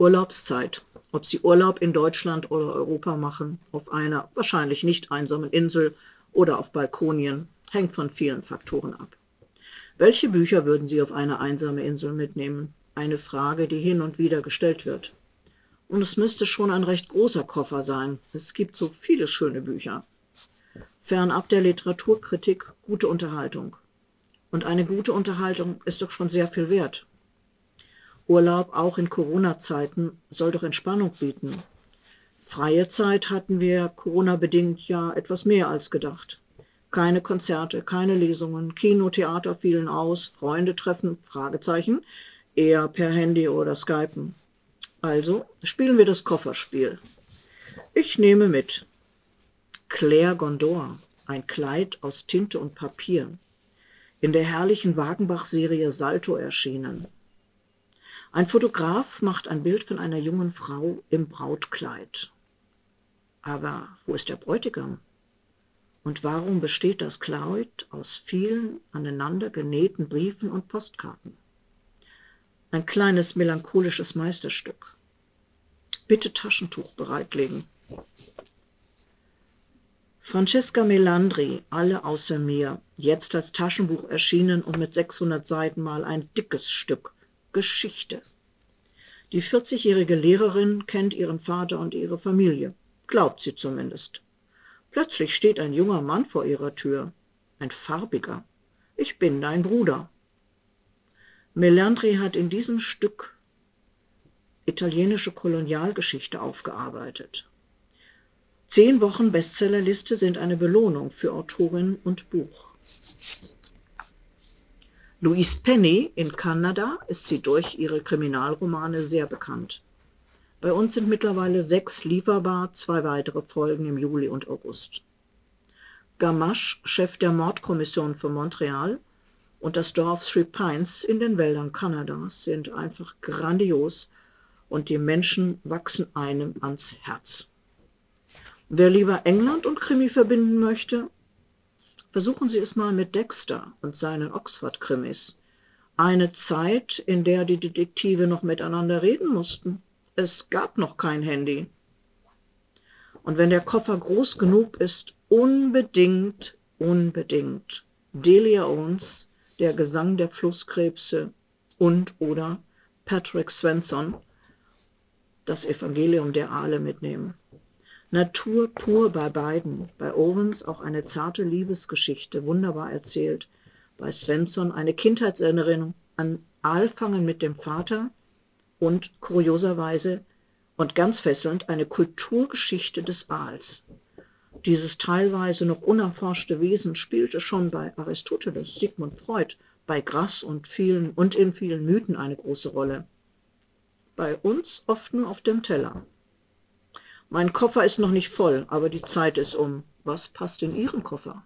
Urlaubszeit. Ob Sie Urlaub in Deutschland oder Europa machen, auf einer wahrscheinlich nicht einsamen Insel oder auf Balkonien, hängt von vielen Faktoren ab. Welche Bücher würden Sie auf eine einsame Insel mitnehmen? Eine Frage, die hin und wieder gestellt wird. Und es müsste schon ein recht großer Koffer sein. Es gibt so viele schöne Bücher. Fernab der Literaturkritik gute Unterhaltung. Und eine gute Unterhaltung ist doch schon sehr viel wert. Urlaub auch in Corona-Zeiten soll doch Entspannung bieten. Freie Zeit hatten wir Corona-bedingt ja etwas mehr als gedacht. Keine Konzerte, keine Lesungen, Kino, Theater fielen aus, Freunde treffen, Fragezeichen, eher per Handy oder Skypen. Also spielen wir das Kofferspiel. Ich nehme mit Claire Gondor, ein Kleid aus Tinte und Papier, in der herrlichen Wagenbach-Serie Salto erschienen. Ein Fotograf macht ein Bild von einer jungen Frau im Brautkleid. Aber wo ist der Bräutigam? Und warum besteht das Kleid aus vielen aneinander genähten Briefen und Postkarten? Ein kleines melancholisches Meisterstück. Bitte Taschentuch bereitlegen. Francesca Melandri, Alle außer mir, jetzt als Taschenbuch erschienen und mit 600 Seiten mal ein dickes Stück Geschichte. Die 40-jährige Lehrerin kennt ihren Vater und ihre Familie, glaubt sie zumindest. Plötzlich steht ein junger Mann vor ihrer Tür, ein farbiger. Ich bin dein Bruder. Melandri hat in diesem Stück italienische Kolonialgeschichte aufgearbeitet. Zehn Wochen Bestsellerliste sind eine Belohnung für Autorin und Buch. Louise Penny in Kanada ist sie durch ihre Kriminalromane sehr bekannt. Bei uns sind mittlerweile sechs lieferbar, zwei weitere Folgen im Juli und August. Gamache, Chef der Mordkommission für Montreal, und das Dorf Three Pines in den Wäldern Kanadas sind einfach grandios und die Menschen wachsen einem ans Herz. Wer lieber England und Krimi verbinden möchte, versuchen Sie es mal mit Dexter und seinen Oxford-Krimis. Eine Zeit, in der die Detektive noch miteinander reden mussten. Es gab noch kein Handy. Und wenn der Koffer groß genug ist, unbedingt, unbedingt Delia Owens der Gesang der Flusskrebse und oder Patrick Svensson, das Evangelium der Aale mitnehmen. Natur pur bei beiden, bei Owens auch eine zarte Liebesgeschichte, wunderbar erzählt, bei Svensson eine Kindheitserinnerung an Aalfangen mit dem Vater und kurioserweise und ganz fesselnd eine Kulturgeschichte des Aals. Dieses teilweise noch unerforschte Wesen spielte schon bei Aristoteles, Sigmund Freud, bei Grass und, vielen, und in vielen Mythen eine große Rolle. Bei uns oft nur auf dem Teller. Mein Koffer ist noch nicht voll, aber die Zeit ist um. Was passt in Ihren Koffer?